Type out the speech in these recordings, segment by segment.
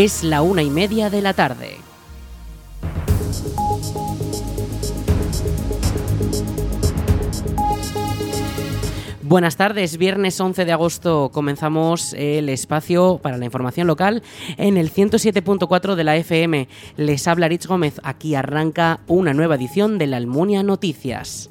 Es la una y media de la tarde. Buenas tardes, viernes 11 de agosto comenzamos el espacio para la información local en el 107.4 de la FM. Les habla Rich Gómez, aquí arranca una nueva edición de la Almunia Noticias.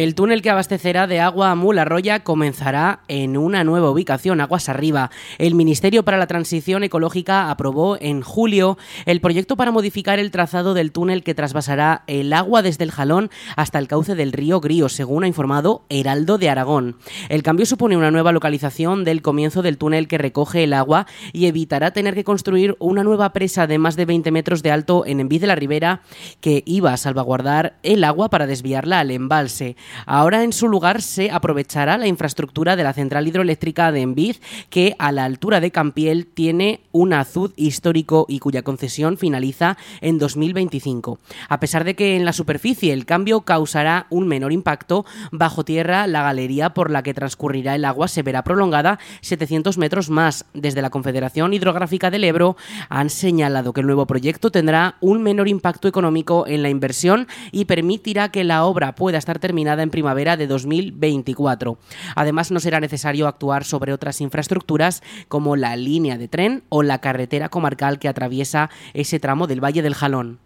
El túnel que abastecerá de agua a Mularroya comenzará en una nueva ubicación, aguas arriba. El Ministerio para la Transición Ecológica aprobó en julio el proyecto para modificar el trazado del túnel que trasvasará el agua desde el Jalón hasta el cauce del río Grío, según ha informado Heraldo de Aragón. El cambio supone una nueva localización del comienzo del túnel que recoge el agua y evitará tener que construir una nueva presa de más de 20 metros de alto en Envid de la Ribera que iba a salvaguardar el agua para desviarla al embalse. Ahora en su lugar se aprovechará la infraestructura de la central hidroeléctrica de Enviz, que a la altura de Campiel tiene un azud histórico y cuya concesión finaliza en 2025. A pesar de que en la superficie el cambio causará un menor impacto, bajo tierra la galería por la que transcurrirá el agua se verá prolongada 700 metros más. Desde la Confederación Hidrográfica del Ebro han señalado que el nuevo proyecto tendrá un menor impacto económico en la inversión y permitirá que la obra pueda estar terminada en primavera de 2024. Además, no será necesario actuar sobre otras infraestructuras como la línea de tren o la carretera comarcal que atraviesa ese tramo del Valle del Jalón.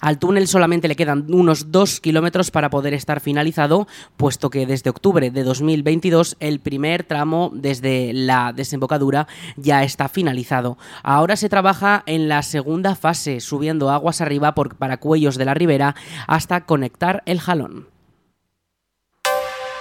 Al túnel solamente le quedan unos dos kilómetros para poder estar finalizado, puesto que desde octubre de 2022 el primer tramo desde la desembocadura ya está finalizado. Ahora se trabaja en la segunda fase, subiendo aguas arriba por, para cuellos de la ribera hasta conectar el jalón.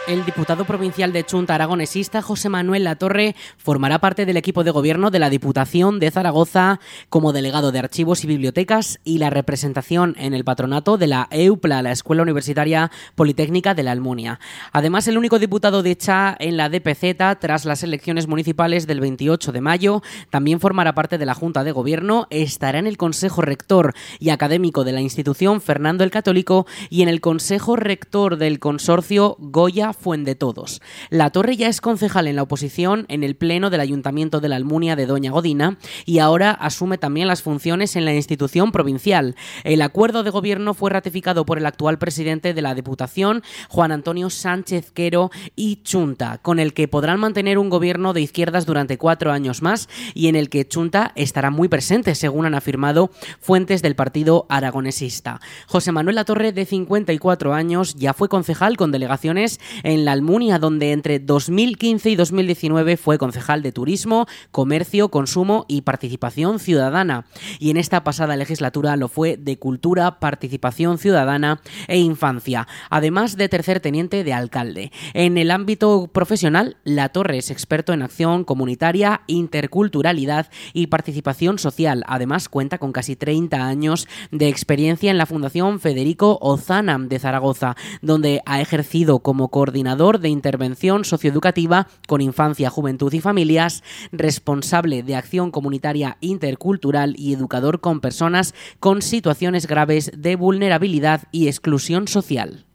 El diputado provincial de Chunta aragonesista José Manuel Latorre formará parte del equipo de gobierno de la Diputación de Zaragoza como delegado de archivos y bibliotecas y la representación en el patronato de la EUPLA, la Escuela Universitaria Politécnica de la Almunia. Además, el único diputado de Cha en la DPZ tras las elecciones municipales del 28 de mayo también formará parte de la Junta de Gobierno, estará en el Consejo Rector y Académico de la institución Fernando el Católico y en el Consejo Rector del Consorcio Goya de Todos. La Torre ya es concejal en la oposición en el Pleno del Ayuntamiento de la Almunia de Doña Godina y ahora asume también las funciones en la institución provincial. El acuerdo de gobierno fue ratificado por el actual presidente de la Diputación, Juan Antonio Sánchez Quero y Chunta, con el que podrán mantener un gobierno de izquierdas durante cuatro años más y en el que Chunta estará muy presente, según han afirmado fuentes del partido aragonesista. José Manuel Latorre, de 54 años, ya fue concejal con delegaciones en la Almunia, donde entre 2015 y 2019 fue concejal de Turismo, Comercio, Consumo y Participación Ciudadana. Y en esta pasada legislatura lo fue de Cultura, Participación Ciudadana e Infancia, además de tercer teniente de alcalde. En el ámbito profesional, La Torre es experto en acción comunitaria, interculturalidad y participación social. Además, cuenta con casi 30 años de experiencia en la Fundación Federico Ozanam de Zaragoza, donde ha ejercido como coordinador coordinador de intervención socioeducativa con infancia, juventud y familias, responsable de acción comunitaria intercultural y educador con personas con situaciones graves de vulnerabilidad y exclusión social.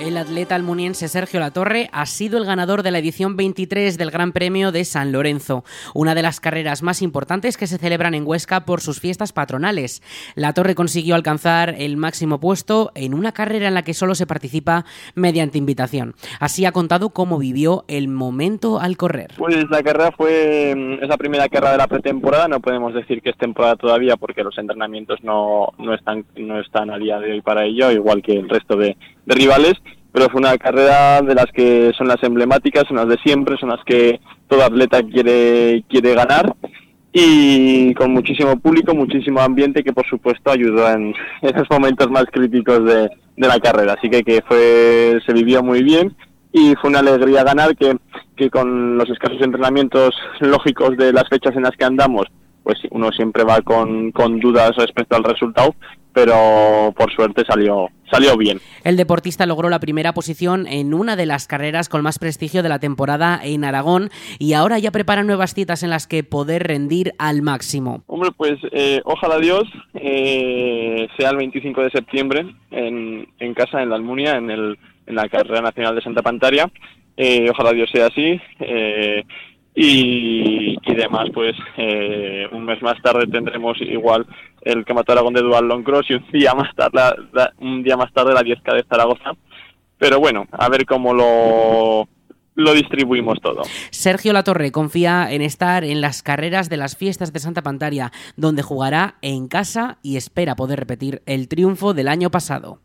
El atleta almuniense Sergio Latorre ha sido el ganador de la edición 23 del Gran Premio de San Lorenzo, una de las carreras más importantes que se celebran en Huesca por sus fiestas patronales. Latorre consiguió alcanzar el máximo puesto en una carrera en la que solo se participa mediante invitación. Así ha contado cómo vivió el momento al correr. Pues la carrera fue mm, esa primera carrera de la pretemporada, no podemos decir que es temporada todavía porque los entrenamientos no, no, están, no están a día de hoy para ello, igual que el resto de de rivales, pero fue una carrera de las que son las emblemáticas, son las de siempre, son las que todo atleta quiere, quiere ganar y con muchísimo público, muchísimo ambiente que por supuesto ayudó en esos momentos más críticos de, de la carrera. Así que, que fue, se vivió muy bien y fue una alegría ganar que, que con los escasos entrenamientos lógicos de las fechas en las que andamos, pues uno siempre va con, con dudas respecto al resultado, pero por suerte salió salió bien. El deportista logró la primera posición en una de las carreras con más prestigio de la temporada en Aragón y ahora ya prepara nuevas citas en las que poder rendir al máximo. Hombre, pues eh, ojalá Dios eh, sea el 25 de septiembre en, en casa, en la Almunia, en, el, en la carrera nacional de Santa Pantaria. Eh, ojalá Dios sea así. Y, y demás, pues eh, un mes más tarde tendremos igual el Campeonato Aragón de Dual Long Cross y un día más tarde la, un día más tarde la 10K de Zaragoza. Pero bueno, a ver cómo lo lo distribuimos todo. Sergio Latorre confía en estar en las carreras de las fiestas de Santa Pantaria, donde jugará en casa y espera poder repetir el triunfo del año pasado.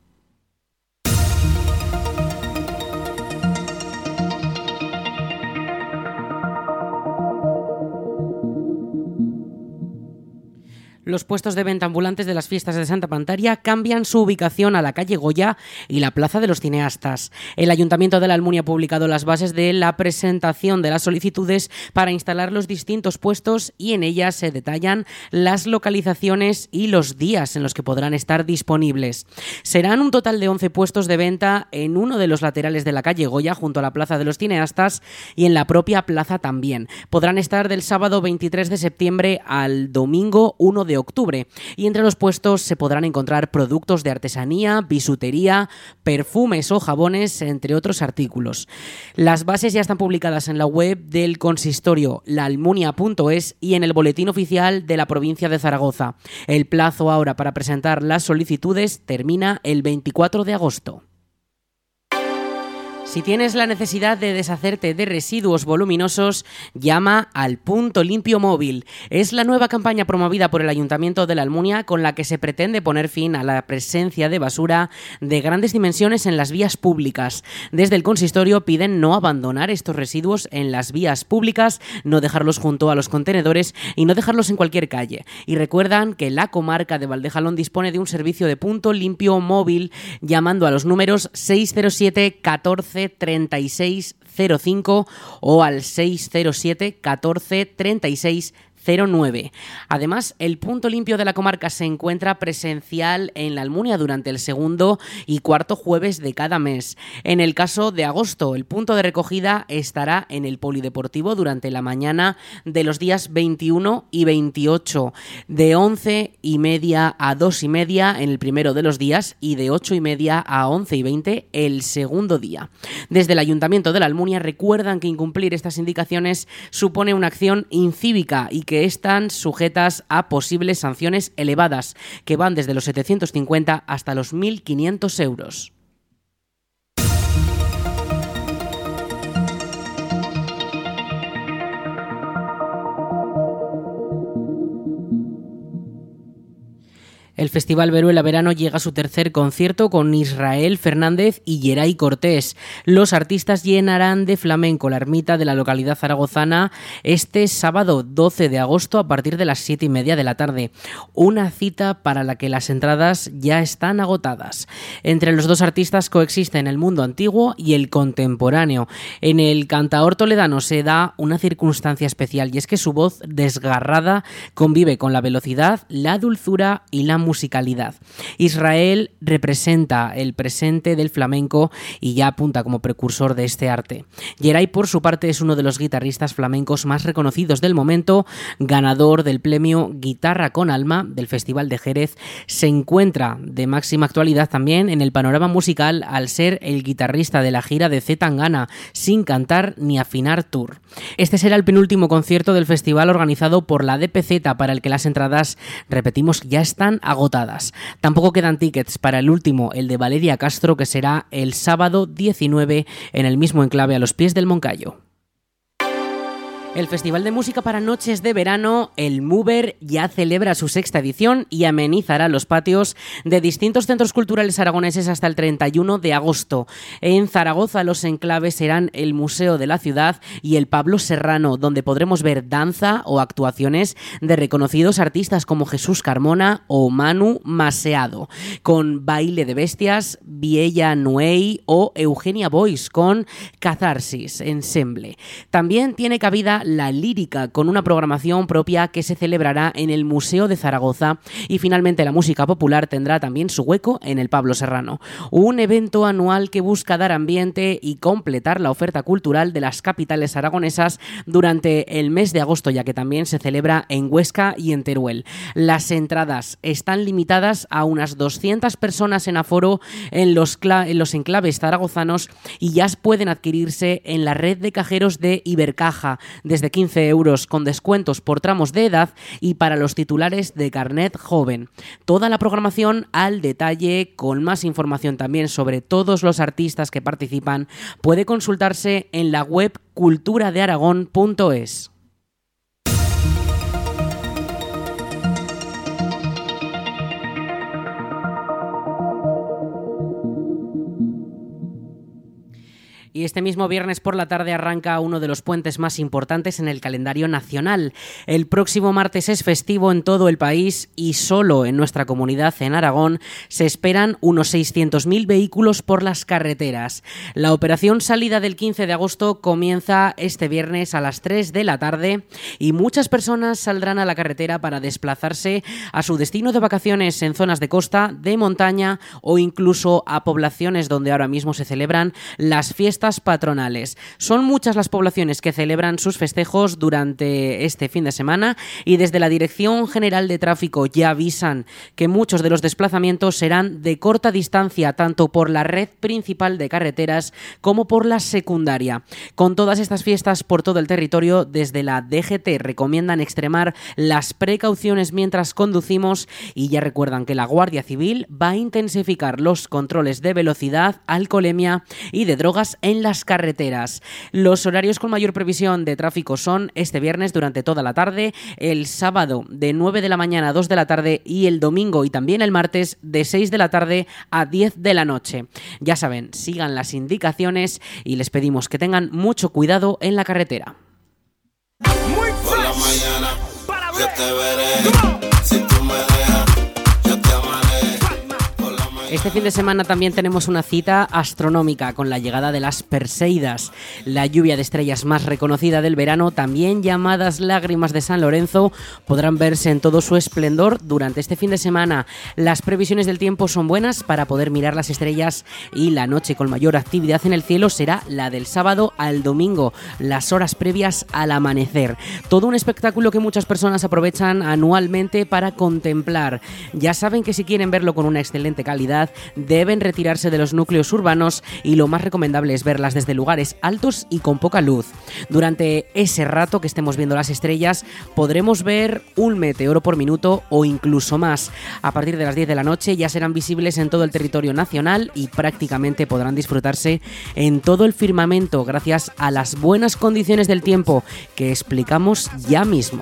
Los puestos de venta ambulantes de las fiestas de Santa Pantaria cambian su ubicación a la calle Goya y la Plaza de los Cineastas. El Ayuntamiento de la Almunia ha publicado las bases de la presentación de las solicitudes para instalar los distintos puestos y en ellas se detallan las localizaciones y los días en los que podrán estar disponibles. Serán un total de 11 puestos de venta en uno de los laterales de la calle Goya junto a la Plaza de los Cineastas y en la propia plaza también. Podrán estar del sábado 23 de septiembre al domingo 1 de octubre. Y entre los puestos se podrán encontrar productos de artesanía, bisutería, perfumes o jabones, entre otros artículos. Las bases ya están publicadas en la web del consistorio laalmunia.es y en el boletín oficial de la provincia de Zaragoza. El plazo ahora para presentar las solicitudes termina el 24 de agosto. Si tienes la necesidad de deshacerte de residuos voluminosos, llama al Punto Limpio Móvil. Es la nueva campaña promovida por el Ayuntamiento de la Almunia con la que se pretende poner fin a la presencia de basura de grandes dimensiones en las vías públicas. Desde el consistorio piden no abandonar estos residuos en las vías públicas, no dejarlos junto a los contenedores y no dejarlos en cualquier calle. Y recuerdan que la comarca de Valdejalón dispone de un servicio de punto limpio móvil llamando a los números 607 14 3605 o al 607 14 36 09. Además, el punto limpio de la comarca se encuentra presencial en la Almunia durante el segundo y cuarto jueves de cada mes. En el caso de agosto, el punto de recogida estará en el Polideportivo durante la mañana de los días 21 y 28, de 11 y media a 2 y media en el primero de los días y de 8 y media a 11 y 20 el segundo día. Desde el Ayuntamiento de la Almunia recuerdan que incumplir estas indicaciones supone una acción incívica y que están sujetas a posibles sanciones elevadas, que van desde los 750 hasta los 1.500 euros. El Festival Veruela Verano llega a su tercer concierto con Israel Fernández y Geray Cortés. Los artistas llenarán de flamenco la ermita de la localidad zaragozana este sábado 12 de agosto a partir de las 7 y media de la tarde. Una cita para la que las entradas ya están agotadas. Entre los dos artistas coexisten el mundo antiguo y el contemporáneo. En el cantaor toledano se da una circunstancia especial y es que su voz desgarrada convive con la velocidad, la dulzura y la musicalidad. Israel representa el presente del flamenco y ya apunta como precursor de este arte. Geray, por su parte, es uno de los guitarristas flamencos más reconocidos del momento, ganador del premio Guitarra con Alma del Festival de Jerez. Se encuentra de máxima actualidad también en el panorama musical al ser el guitarrista de la gira de Z Tangana, sin cantar ni afinar tour. Este será el penúltimo concierto del festival organizado por la DPZ para el que las entradas, repetimos, ya están agotadas agotadas. Tampoco quedan tickets para el último, el de Valeria Castro, que será el sábado 19 en el mismo enclave a los pies del Moncayo. El Festival de Música para Noches de Verano, el Mover, ya celebra su sexta edición y amenizará los patios de distintos centros culturales aragoneses hasta el 31 de agosto. En Zaragoza los enclaves serán el Museo de la Ciudad y el Pablo Serrano, donde podremos ver danza o actuaciones de reconocidos artistas como Jesús Carmona o Manu Maseado, con Baile de Bestias, Viella Nuey o Eugenia Boys con Catharsis Ensemble. También tiene cabida la lírica, con una programación propia que se celebrará en el Museo de Zaragoza. Y finalmente la música popular tendrá también su hueco en el Pablo Serrano. Un evento anual que busca dar ambiente y completar la oferta cultural de las capitales aragonesas durante el mes de agosto, ya que también se celebra en Huesca y en Teruel. Las entradas están limitadas a unas 200 personas en aforo en los, en los enclaves zaragozanos y ya pueden adquirirse en la red de cajeros de Ibercaja desde 15 euros con descuentos por tramos de edad y para los titulares de carnet joven. Toda la programación al detalle con más información también sobre todos los artistas que participan puede consultarse en la web culturadearagón.es. Y este mismo viernes por la tarde arranca uno de los puentes más importantes en el calendario nacional. El próximo martes es festivo en todo el país y solo en nuestra comunidad, en Aragón, se esperan unos 600.000 vehículos por las carreteras. La operación salida del 15 de agosto comienza este viernes a las 3 de la tarde y muchas personas saldrán a la carretera para desplazarse a su destino de vacaciones en zonas de costa, de montaña o incluso a poblaciones donde ahora mismo se celebran las fiestas patronales. Son muchas las poblaciones que celebran sus festejos durante este fin de semana y desde la Dirección General de Tráfico ya avisan que muchos de los desplazamientos serán de corta distancia tanto por la red principal de carreteras como por la secundaria. Con todas estas fiestas por todo el territorio, desde la DGT recomiendan extremar las precauciones mientras conducimos y ya recuerdan que la Guardia Civil va a intensificar los controles de velocidad, alcoholemia y de drogas las carreteras. Los horarios con mayor previsión de tráfico son este viernes durante toda la tarde, el sábado de 9 de la mañana a 2 de la tarde y el domingo y también el martes de 6 de la tarde a 10 de la noche. Ya saben, sigan las indicaciones y les pedimos que tengan mucho cuidado en la carretera. Este fin de semana también tenemos una cita astronómica con la llegada de las Perseidas, la lluvia de estrellas más reconocida del verano, también llamadas lágrimas de San Lorenzo, podrán verse en todo su esplendor durante este fin de semana. Las previsiones del tiempo son buenas para poder mirar las estrellas y la noche con mayor actividad en el cielo será la del sábado al domingo, las horas previas al amanecer. Todo un espectáculo que muchas personas aprovechan anualmente para contemplar. Ya saben que si quieren verlo con una excelente calidad, deben retirarse de los núcleos urbanos y lo más recomendable es verlas desde lugares altos y con poca luz. Durante ese rato que estemos viendo las estrellas podremos ver un meteoro por minuto o incluso más. A partir de las 10 de la noche ya serán visibles en todo el territorio nacional y prácticamente podrán disfrutarse en todo el firmamento gracias a las buenas condiciones del tiempo que explicamos ya mismo.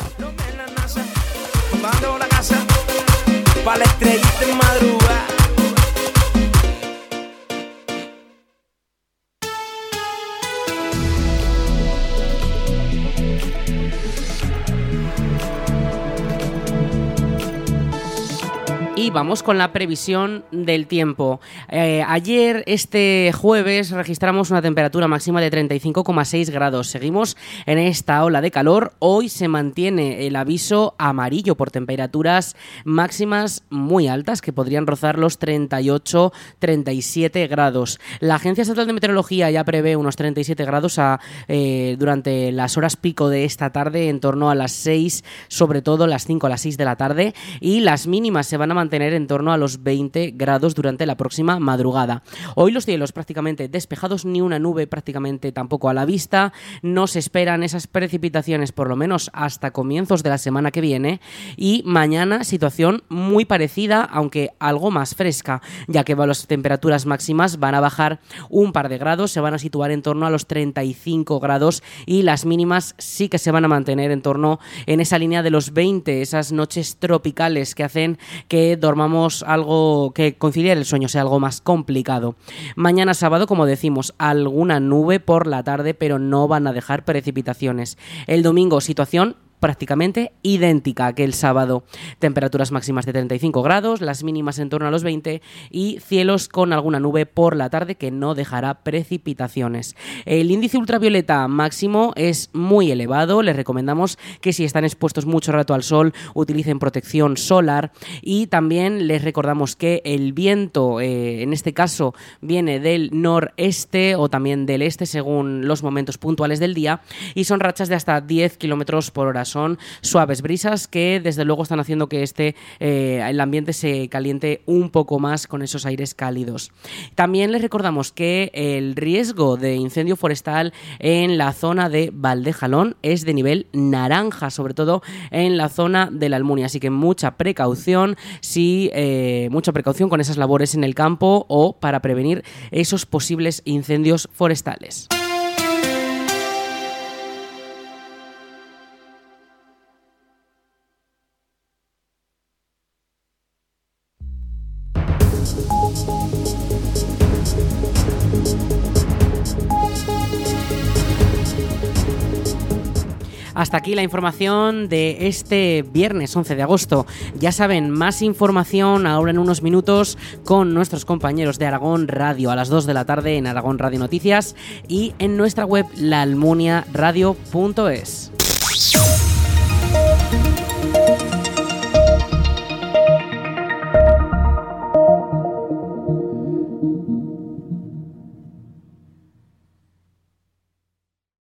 Vamos con la previsión del tiempo. Eh, ayer, este jueves, registramos una temperatura máxima de 35,6 grados. Seguimos en esta ola de calor. Hoy se mantiene el aviso amarillo por temperaturas máximas muy altas que podrían rozar los 38-37 grados. La Agencia Estatal de Meteorología ya prevé unos 37 grados eh, durante las horas pico de esta tarde, en torno a las 6, sobre todo las 5 a las 6 de la tarde, y las mínimas se van a mantener en torno a los 20 grados durante la próxima madrugada. Hoy los cielos prácticamente despejados, ni una nube prácticamente tampoco a la vista. No se esperan esas precipitaciones por lo menos hasta comienzos de la semana que viene. Y mañana situación muy parecida, aunque algo más fresca, ya que las temperaturas máximas van a bajar un par de grados, se van a situar en torno a los 35 grados y las mínimas sí que se van a mantener en torno en esa línea de los 20, esas noches tropicales que hacen que dormamos algo que conciliar el sueño sea algo más complicado. Mañana sábado, como decimos, alguna nube por la tarde, pero no van a dejar precipitaciones. El domingo, situación prácticamente idéntica que el sábado. Temperaturas máximas de 35 grados, las mínimas en torno a los 20 y cielos con alguna nube por la tarde que no dejará precipitaciones. El índice ultravioleta máximo es muy elevado, les recomendamos que si están expuestos mucho rato al sol utilicen protección solar y también les recordamos que el viento eh, en este caso viene del noreste o también del este según los momentos puntuales del día y son rachas de hasta 10 kilómetros por hora. Son suaves brisas que desde luego están haciendo que este eh, el ambiente se caliente un poco más con esos aires cálidos. También les recordamos que el riesgo de incendio forestal en la zona de Valdejalón es de nivel naranja, sobre todo en la zona de la Almunia. Así que mucha precaución, sí, eh, mucha precaución con esas labores en el campo o para prevenir esos posibles incendios forestales. Hasta aquí la información de este viernes 11 de agosto. Ya saben, más información ahora en unos minutos con nuestros compañeros de Aragón Radio a las 2 de la tarde en Aragón Radio Noticias y en nuestra web laalmuniaradio.es.